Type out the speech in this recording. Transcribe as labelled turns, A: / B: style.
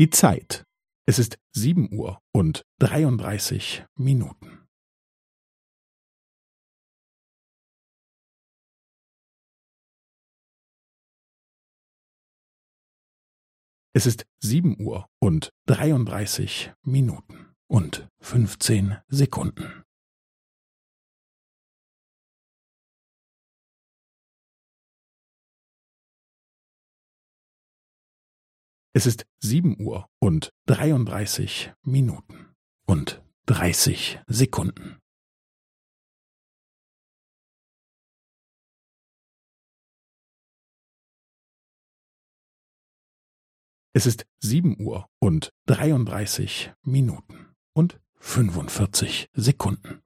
A: Die Zeit. Es ist sieben Uhr und dreiunddreißig Minuten. Es ist sieben Uhr und dreiunddreißig Minuten und fünfzehn Sekunden. Es ist sieben Uhr und dreiunddreißig Minuten und dreißig Sekunden. Es ist sieben Uhr und dreiunddreißig Minuten und fünfundvierzig Sekunden.